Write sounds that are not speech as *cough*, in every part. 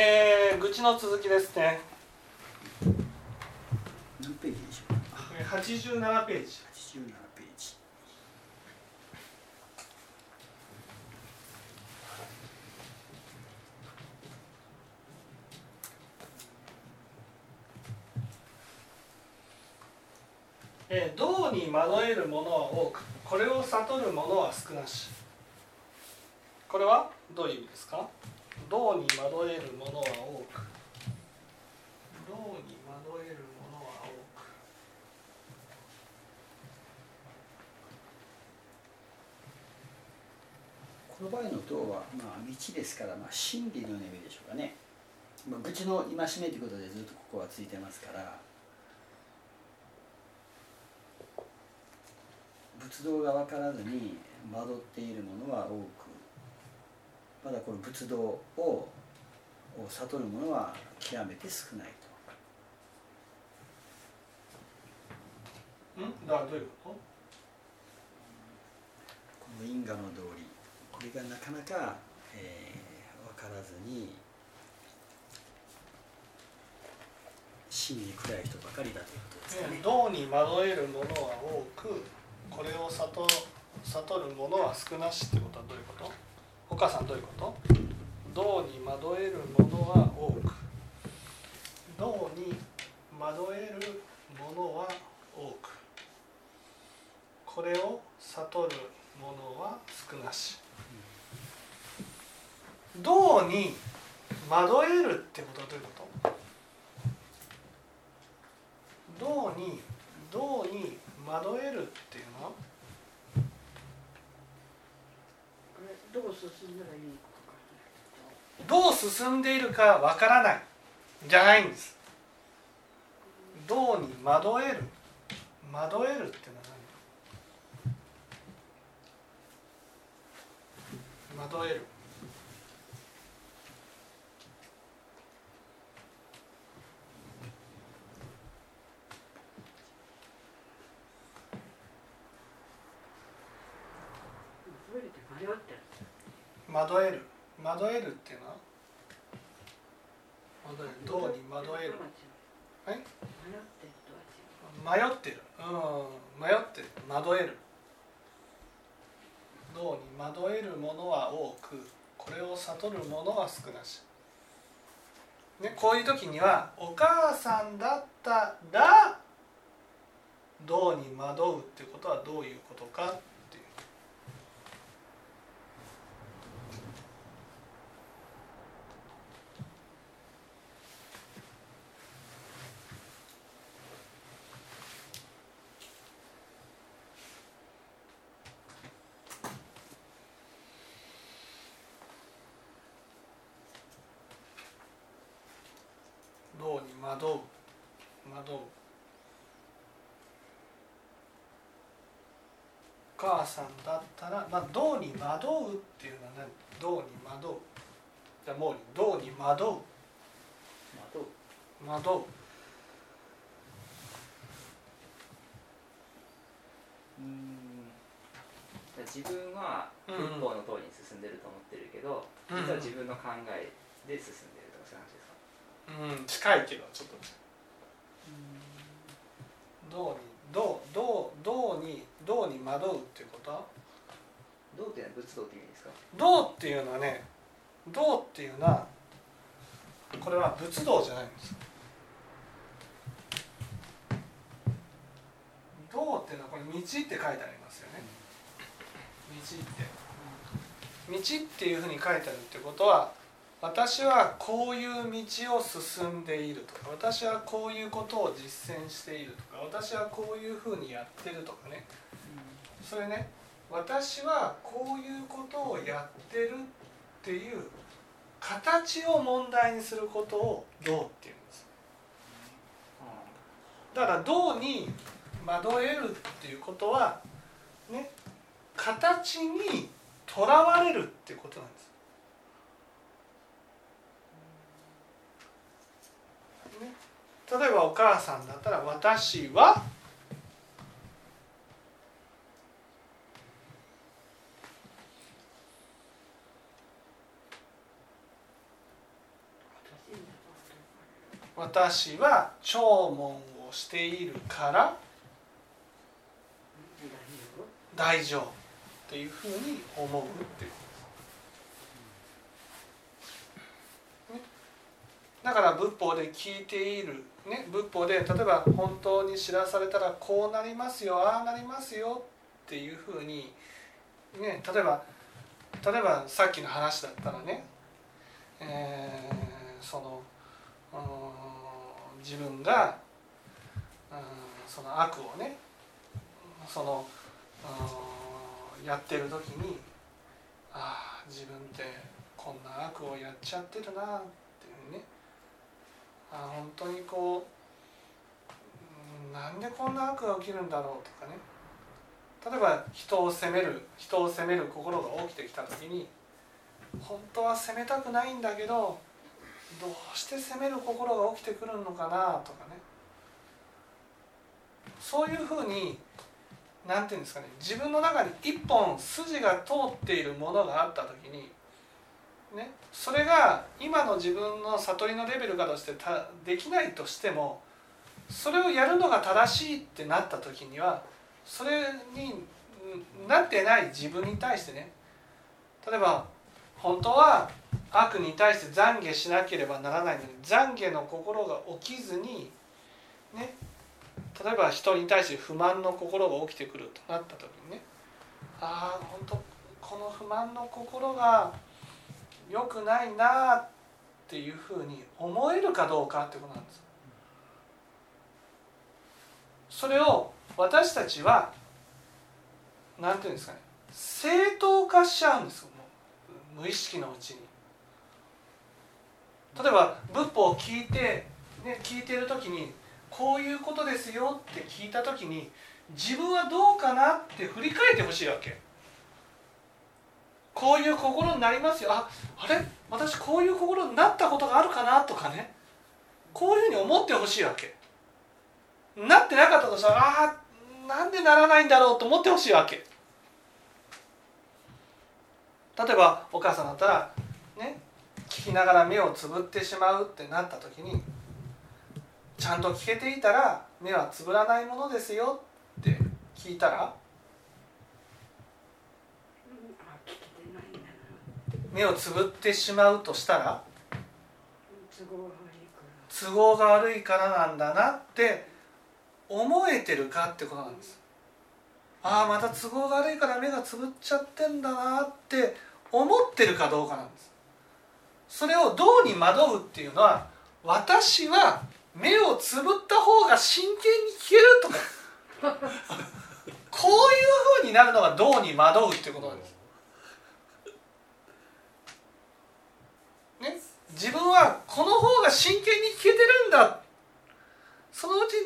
えー、愚痴の続きですね。何ページでしょうか？えー87ページ87ページ。えー道に惑えるものは多くこれを悟るものは少なし。これはどういう意味ですか？道に惑えるものは多く道に惑えるものは多く。この場合の道は、まあ、道ですから、まあ、真理の意味でしょうかね、まあ、愚痴の戒めということでずっとここはついてますから仏道が分からずに惑っているものは多くまだこの仏道をを悟るものは極めて少ないと。ん？だどういうここの因果の道理これがなかなか、えー、分からずに真に暗い人ばかりだということですと、かねね、。道に惑えるものは多くこれを悟悟るものは少なしってことはどういうこと？お母さんどういうこと？道に惑えるものは多く。道に惑えるものは多く。これを悟るものは少なし。道に惑えるってことはどういうこと？道に道に惑えるっていうのは？どう進んだらいいのかどう進んでいるかわからない。じゃないんです。道に惑える。惑えるってのは何？惑える。覚えて迷ってる惑える。惑えるっていうのは？惑える。道に惑える。はい迷ってるうん。迷ってる。惑える。道に惑えるものは多くこれを悟るものは少なし、ね、こういう時にはお母さんだったら道に惑うってことはどういうことかっていう道に惑う惑うお母さんだったら、まあ、道に惑うっていうのは何？道に惑うじゃあもう道に惑うまあ惑ううん自分はうん。仏法の通りに進んでると思ってるけど、うん。実は自分の考えで進んでるうん近いけどちょっと。違う道に道道道に道に惑うっていうこと？は道っていうのは仏道って意味ですか？道っていうのはね道っていうのはこれは仏道じゃないんです道っていうのはこれ道って書いてありますよね。道って。道っていうふうに書いてあるってことは私はこういう道を進んでいるとか私はこういうことを実践しているとか私はこういうふうにやってるとかねそれね私はこういうことをやってるっていう形を問題にすることを道っていうんですだから道に惑えるっていうことはね形にとらわれるっていうことなんです。例えばお母さんだったら私は私は聴聞をしているから大丈夫っていうふうに思うっていう。だから仏法で聞いている、ね、仏法で例えば本当に知らされたらこうなりますよああなりますよっていうふうに、ね、例えば例えばさっきの話だったらね、えー、その自分がその悪をねそのやってる時にああ自分ってこんな悪をやっちゃってるなってあ本当にこうなんでこんな悪が起きるんだろうとかね。例えば人を責める人を責める心が起きてきた時に本当は責めたくないんだけどどうして責める心が起きてくるのかなとかね。そういうふうに何て言うんですかね自分の中に一本筋が通っているものがあった時にね、それが今の自分の悟りのレベルかとしてたできないとしてもそれをやるのが正しいってなった時にはそれになってない自分に対してね例えば本当は悪に対して懺悔しなければならないのに懺悔の心が起きずにね例えば人に対して不満の心が起きてくるとなった時にねああ本当この不満の心が良くないなっていうふうに思えるかどうかってことなんです。それを私たちは何て言うんですかね正当化しちゃうんですよ無意識のうちに。例えば仏法を聞いて、ね、聞いている時にこういうことですよって聞いた時に自分はどうかなって振り返ってほしいわけ。こういう心になりますよ。ああれ？私こういう心になったことがあるかな？とかね。こういうふうに思ってほしいわけ。なってなかったとしたらああなんでならないんだろうと思ってほしいわけ。例えばお母さんだったらね聞きながら目をつぶってしまうってなった時にちゃんと聞けていたら目はつぶらないものですよって聞いたら目をつぶってしまうとしたら都合が悪いから。なんだなって思えてるかってことなんです。ああまた都合が悪いから目がつぶっちゃってんだなって思ってるかどうかなんです。それをどうに惑うっていうのは私は目をつぶった方が真剣に聞けるとか。こういうふうになるのがどうに惑うっていうことなんです自分はこの方が真剣に聞けてるんだ。そのうち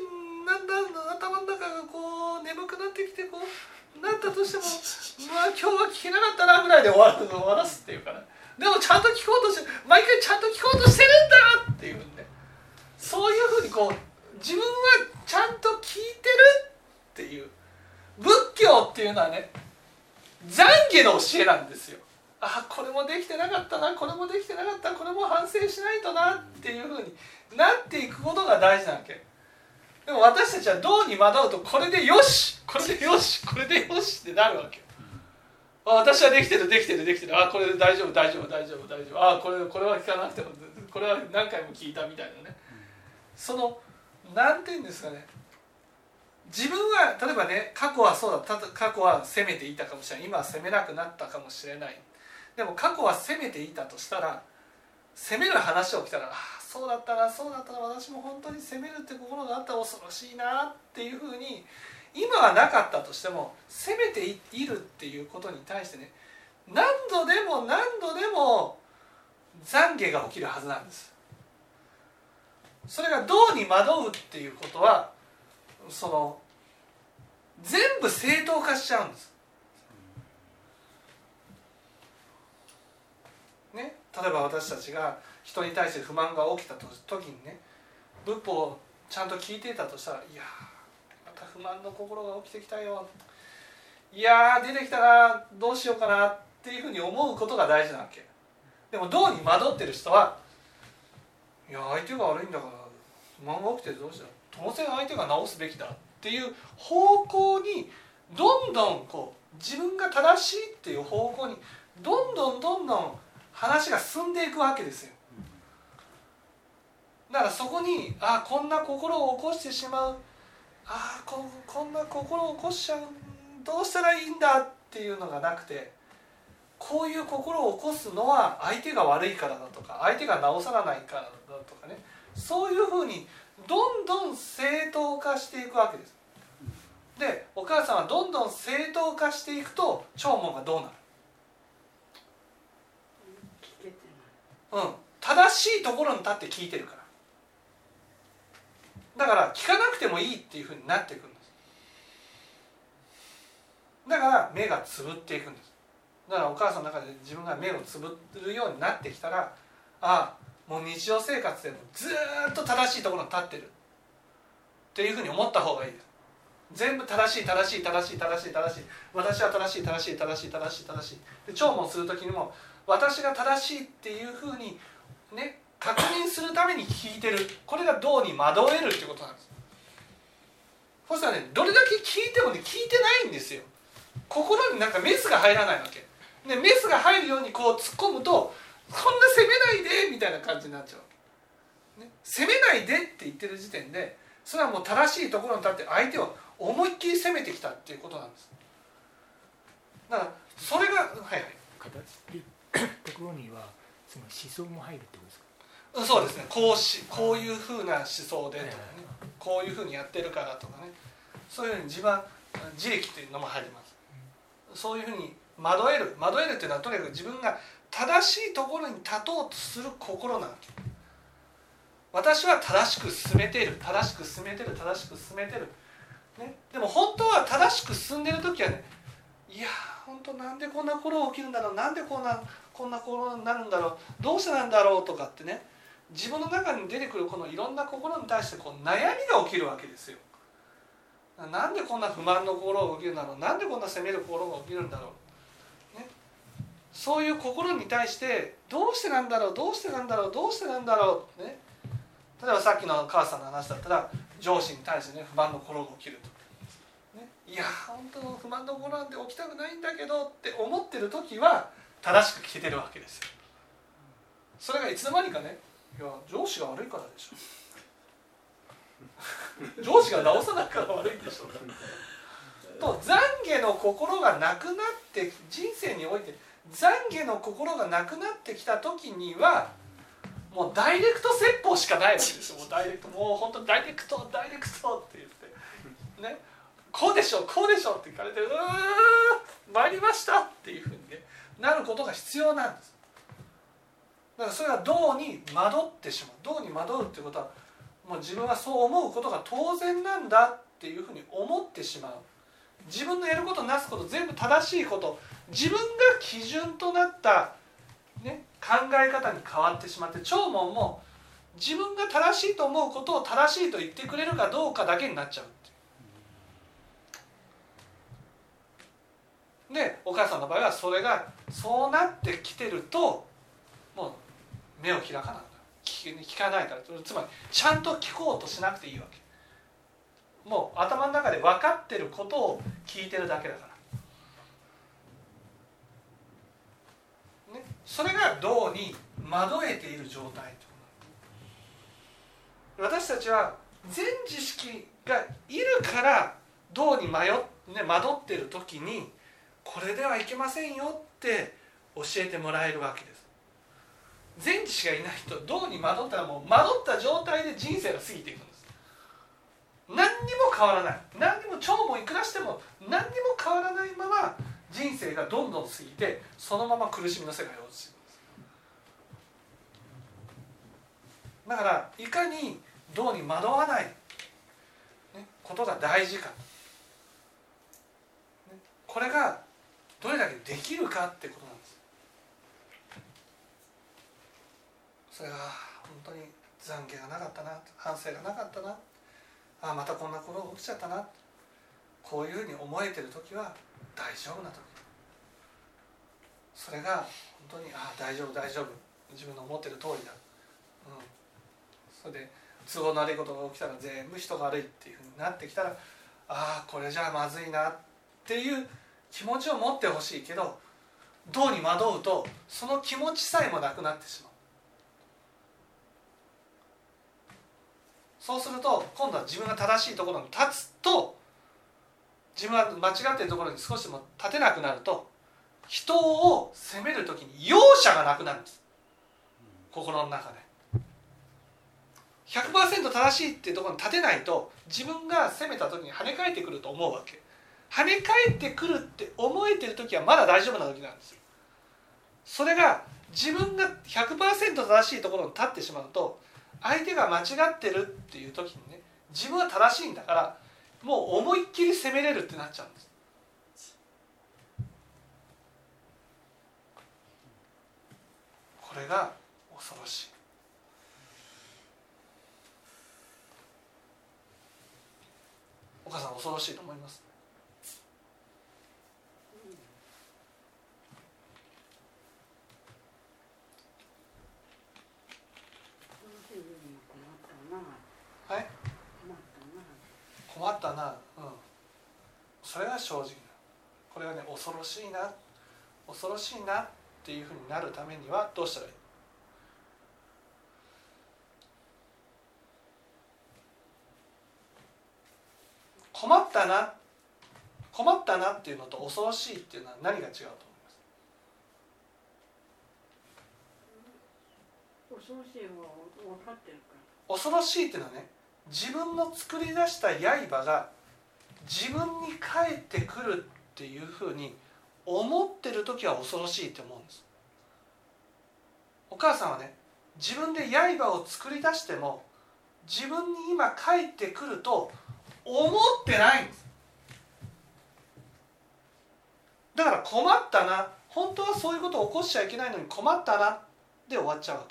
なんだ頭の中がこう眠くなってきてこうなったとしても *laughs* まあ今日は聞けなかったなぐらいで終わる終わらすっていうかねでもちゃんと聞こうとして毎回ちゃんと聞こうとしてるんだっていうねそういうふうにこう自分はちゃんと聞いてるっていう仏教っていうのはね懺悔の教えなんですよ。あこれもできてなかったなこれもできてなかった省しないとなっていうふうになっていくことが大事なわけ。でも私たちはどうに惑うとこれでよしこれでよしこれでよしってなるわけ。あ私はできてるできてるできてる。あこれで大丈夫大丈夫大丈夫大丈夫。あこれこれは聞かなくてもこれは何回も聞いたみたいなね。その何て言うんですかね。自分は例えばね過去はそうだった過去は責めていたかもしれない。今は責めなくなったかもしれない。でも過去は責めていたとしたら責める話を来たら「ああそうだったなそうだったな私も本当に責めるって心があったら恐ろしいな」っていうふうに今はなかったとしても責めているっていうことに対してね何度でも何度でも懺悔が起きるはずなんです。それがどうに惑うっていうことはその全部正当化しちゃうんです。ね、例えば私たちが人に対して不満が起きた時にね仏法をちゃんと聞いていたとしたら「いやまた不満の心が起きてきたよ」いや出てきたなどうしようかなっていうふうに思うことが大事なわけ。でもどうに惑ってる人は「いや相手が悪いんだから不満が起きてどうした当然相手が直すべきだっていう方向にどんどんこう自分が正しいっていう方向にどんどんどんどん話が進んでいくわけですよ。だからそこにあこんな心を起こしてしまうあここんな心を起こしちゃうどうしたらいいんだっていうのがなくてこういう心を起こすのは相手が悪いからだとか相手が直さらないからだとかねそういうふうにどんどん正当化していくわけです。でお母さんはどんどん正当化していくと長門がどうなる聞けてないうん、正しいところに立って聞いてるから。だから聞かなくてもいいっていうふうになっていくんです。だから目がつぶっていくんです。だからお母さんの中で自分が目をつぶるようになってきたらああもう日常生活でもずっと正しいところに立ってる。っていうふうに思った方がいいです。全部正しい正しい正しい正しい正しい。私は正しい正しい正しい正しい。正しいで聴聞する時にも私が正しいっていうふうにね確認するために聞いてる。これが道に惑えるっていうことなんです。そしたらねどれだけ聞いてもね聞いてないんですよ。心になんかメスが入らないわけ。でメスが入るようにこう突っ込むとこんな責めないでみたいな感じになっちゃう、ね、責めないでって言ってる時点でそれはもう正しいところに立って相手を思いっきり攻めてきたっていうことなんです。だからそれがはいはい。形っていうところにはその思想も入るってことですか？うんそうですね。こうしこういうふうな思想でとかね。こういうふうにやってるからとかね。そういうふうに自分自力っていうのも入ります。そういうふうに惑える。惑えるっていうのはとにかく自分が正しいところに立とうとする心なわけ。私は正しく進めている。正しく進めてる。正しく進めてる、ね、でも本当は正しく進んでる時はねいやー本当なんでこんな頃起きるんだろう。なんでこんなこんな頃になるんだろうどうしてなんだろうとかってね自分の中に出てくるこのいろんな心に対してこう悩みが起きるわけですよ。なんでこんな不満の心が起きるんだろうなんでこんな責める心が起きるんだろう、ね、そういう心に対してどうしてなんだろうどうしてなんだろうどうしてなんだろうね。例えばさっきの母さんの話だったら上司に対してね不満の心が起きると、ね、いや本当の不満の心なんて起きたくないんだけどって思ってる時は正しく聞けてるわけです。よそれがいつの間にかねいや上司が悪いからでしょ。上司が直さないから悪いでしょと懺悔の心がなくなって人生において懺悔の心がなくなってきた時にはもうダイレクト説法しかないわけですよ。もうダイレクトもう本当にダイレクトダイレクトって言って。ね。こうでしょこうでしょって聞かれてうー参りましたっていうふうにねなることが必要なんです。だからそれは道に惑ってしまう。道に惑うっていうことはもう自分はそう思うことが当然なんだっていうふうに思ってしまう。自分のやることなすこと全部正しいこと。自分が基準となった、ね、考え方に変わってしまって長門も自分が正しいと思うことを正しいと言ってくれるかどうかだけになっちゃうっていう。でお母さんの場合はそれがそうなってきてるともう目を開かない聞聞かないから。つまりちゃんと聞こうとしなくていいわけ。もう頭の中で分かってることを聞いてるだけだから、ね、それが道に惑えている状態私たちは全知識がいるから道に迷っ、ね、惑ってる時にこれではいけませんよって教えてもらえるわけです。全知識がいない人道に惑ったらもう惑った状態で人生が過ぎていくんです。何にも変わらない。何にも腸もいくらしても何にも変わらないまま人生がどんどん過ぎてそのまま苦しみの世界に落ちていくんです。だからいかに道に惑わない、ね、ことが大事か、ね、これがどれだけできるかってことなんです。それが本当に懺悔がなかったな反省がなかったな。ああまたこんなことが起きちゃったな。こういうふうに思えてる時は大丈夫な時。それが本当にああ大丈夫大丈夫。自分の思ってる通りだ、うん、それで都合の悪いことが起きたら全部人が悪いっていうふうになってきたらああこれじゃまずいなっていう気持ちを持ってほしいけど道に惑うとその気持ちさえもなくなってしまう。そうすると今度は自分が正しいところに立つと自分が間違っているところに少しでも立てなくなると人を責める時に容赦がなくなるんです。心の中で。100%正しいっていうところに立てないと自分が責めた時に跳ね返ってくると思うわけ。跳ね返ってくるって思えてる時はまだ大丈夫な時なんですよ。それが自分が100%正しいところに立ってしまうと相手が間違ってるっていう時にね自分は正しいんだからもう思いっきり責めれるってなっちゃうんです。これが恐ろしい。お母さん恐ろしいと思いますこの日に困ったなはい困ったな困ったなうんそれが正直なこしいな恐ろしいなっていうふうになるためにはどうしたらいい？困ったな困ったなっていうのと恐ろしいっていうのは何が違うと思います？恐ろしい方は分かってるか恐ろしいっていうのはね自分の作り出した刃が自分に返ってくるっていうふうに思ってる時は恐ろしいって思うんです。お母さんはね自分で刃を作り出しても自分に今返ってくると思ってないんです。だから困ったな本当はそういうことを起こしちゃいけないのに困ったなで終わっちゃうわ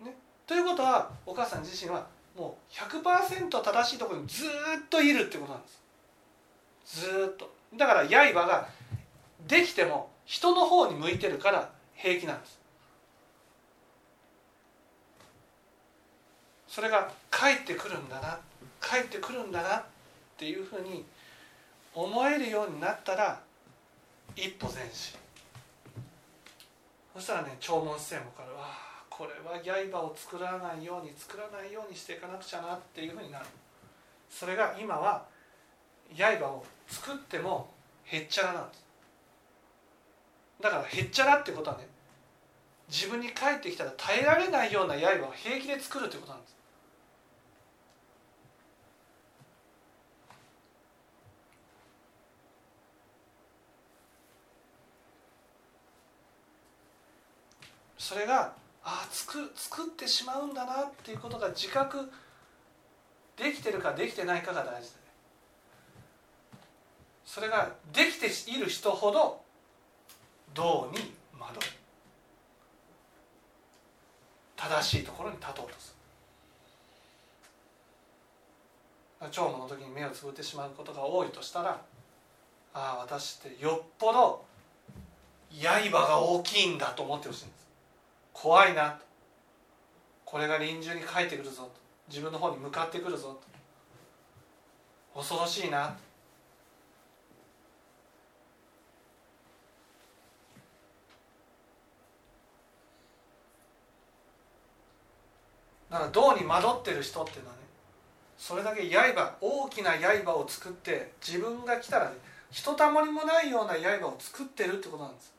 け。ね。ということはお母さん自身はもう100%正しいところにずっといるってことなんです。ずっと。だから刃ができても人の方に向いてるから平気なんです。それが帰ってくるんだな帰ってくるんだなっていうふうに思えるようになったら一歩前進。そしたらね弔問姿勢もからわあこれは刃を作らないように作らないようにしていかなくちゃなっていうふうになる。それが今は刃を作ってもへっちゃらなんです。だからへっちゃらってことはね自分に返ってきたら耐えられないような刃を平気で作るってことなんです。それがああ作作ってしまうんだなっていうことが自覚できてるかできてないかが大事だねそれができている人ほど道に惑う。正しいところに立とうとする。聴聞の時に目をつぶってしまうことが多いとしたらああ私ってよっぽど刃が大きいんだと思ってほしいんです。怖いなこれが臨終に帰ってくるぞと。自分の方に向かってくるぞと。恐ろしいなだから銅に惑ってる人っていうのはねそれだけ刃大きな刃を作って自分が来たらねひとたまりもないような刃を作ってるってことなんです。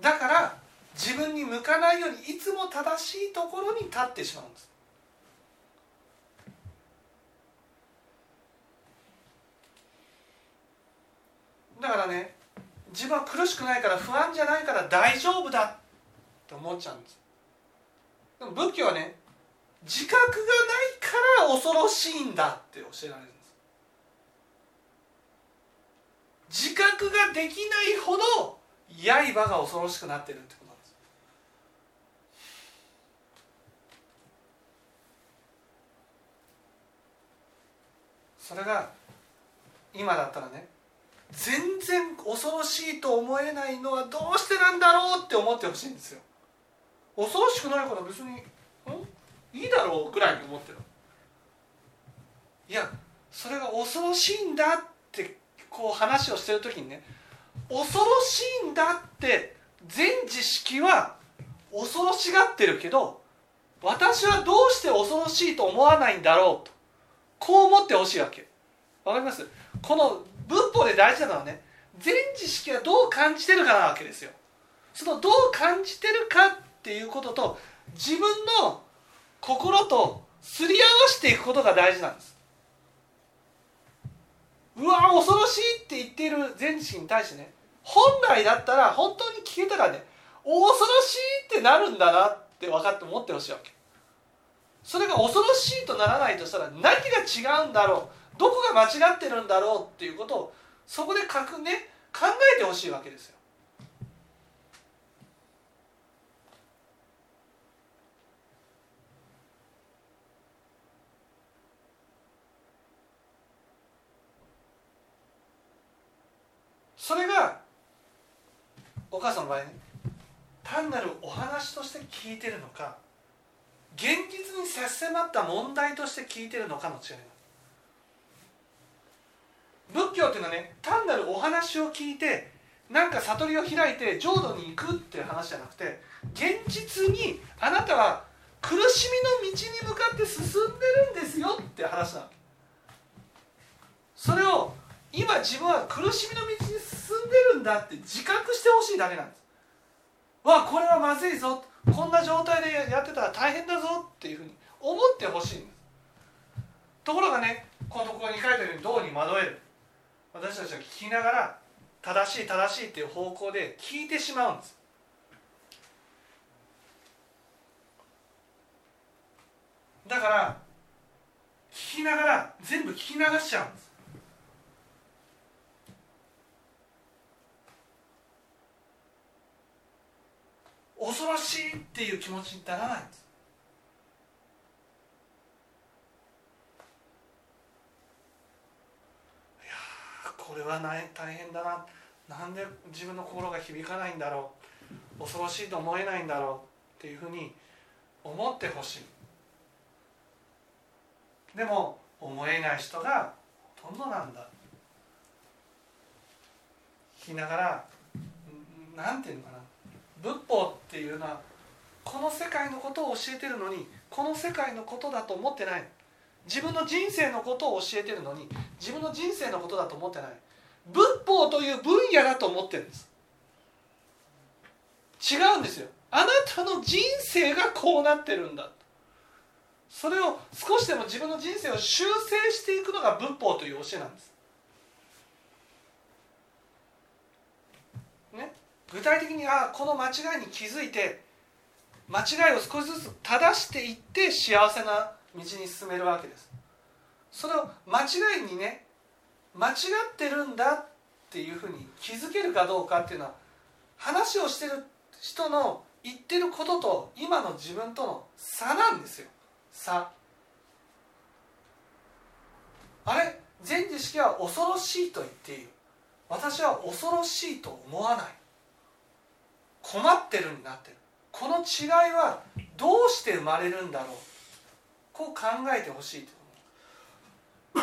だから自分に向かないようにいつも正しいところに立ってしまうんです。だからね自分は苦しくないから不安じゃないから大丈夫だって思っちゃうんです。でも仏教はね自覚がないから恐ろしいんだって教えられるんです。自覚ができないほど刃が恐ろしくなってるってことなんです。それが今だったらね全然恐ろしいと思えないのはどうしてなんだろうって思ってほしいんですよ。恐ろしくないから別にん？いいだろうぐらいに思ってるいやそれが恐ろしいんだってこう話をしてる時にね恐ろしいんだって全知識は恐ろしがってるけど私はどうして恐ろしいと思わないんだろうとこう思ってほしいわけ。わかります？この仏法で大事なのはね全知識はどう感じてるかなわけですよ。そのどう感じてるかっていうことと自分の心とすり合わせていくことが大事なんです。うわ恐ろしいって言っている全知識に対してね本来だったら本当に聞けたらね恐ろしいってなるんだなって分かって思ってほしいわけ。それが恐ろしいとならないとしたら何が違うんだろうどこが間違ってるんだろうっていうことをそこで書くね考えてほしいわけですよ。それがお母さんの場合ね単なるお話として聞いてるのか現実に差し迫った問題として聞いてるのかの違い仏教っていうのはね単なるお話を聞いてなんか悟りを開いて浄土に行くっていう話じゃなくて現実にあなたは苦しみの道に向かって進んでるんですよって話なわけそれを今自分は苦しみの道んでるんだって自覚してほしいだけなんです。わこれはまずいぞ。こんな状態でやってたら大変だぞっていうふうに思ってほしいんです。ところがねこのところに書いてあるようにどうに惑える。私たちは聞きながら正しい正しいっていう方向で聞いてしまうんです。だから聞きながら全部聞き流しちゃうんです。恐ろしいっていう気持ちにならないんです。いやこれは大変だな。なんで自分の心が響かないんだろう。恐ろしいと思えないんだろうっていうふうに思ってほしい。でも思えない人がほとんどなんだ。聞きながらなんていうのかな。仏法っていうのはこの世界のことを教えてるのにこの世界のことだと思ってない。自分の人生のことを教えてるのに自分の人生のことだと思ってない。仏法という分野だと思ってるんです。違うんですよ。あなたの人生がこうなってるんだ。それを少しでも自分の人生を修正していくのが仏法という教えなんですね具体的にあこの間違いに気づいて間違いを少しずつ正していって幸せな道に進めるわけです。それを間違いにね間違ってるんだっていうふうに気づけるかどうかっていうのは話をしてる人の言ってることと今の自分との差なんですよ。差。あれ？全知識は恐ろしいと言っている。私は恐ろしいと思わない。困ってるになって。るこの違いはどうして生まれるんだろう。こう考えてほしいと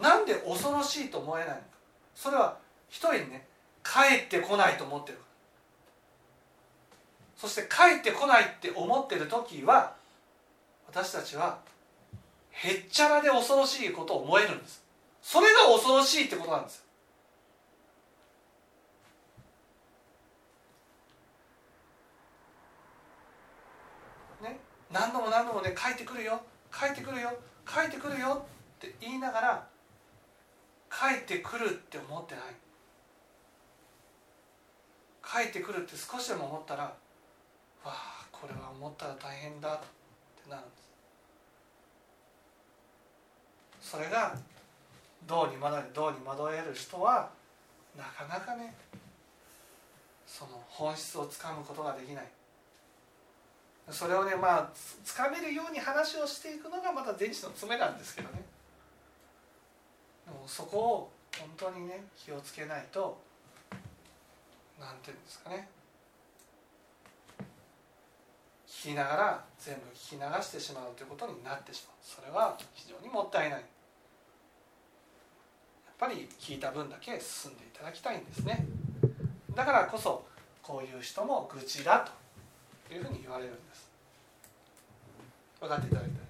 なんで恐ろしいと思えないのか。それは一人ね帰ってこないと思ってるそして帰ってこないって思ってる時は私たちはへっちゃらで恐ろしいことを思えるんです。それが恐ろしいってことなんです。よね何度も何度もね帰ってくるよ。帰ってくるよ。帰ってくるよ。って言いながら帰ってくるって思ってない。帰ってくるって少しでも思ったらわあこれは思ったら大変だってなるんです。それがどうに惑えどうに惑える人はなかなかねその本質をつかむことができない。それをねまあつかめるように話をしていくのがまた電池の詰めなんですけどね。そこを本当にね気をつけないと何ていうんですかね。聞きながら全部聞き流してしまうということになってしまう。それは非常にもったいない。やっぱり聞いた分だけ進んでいただきたいんですね。だからこそこういう人も愚痴だと。いうふうに言われるんです。分かっていただいて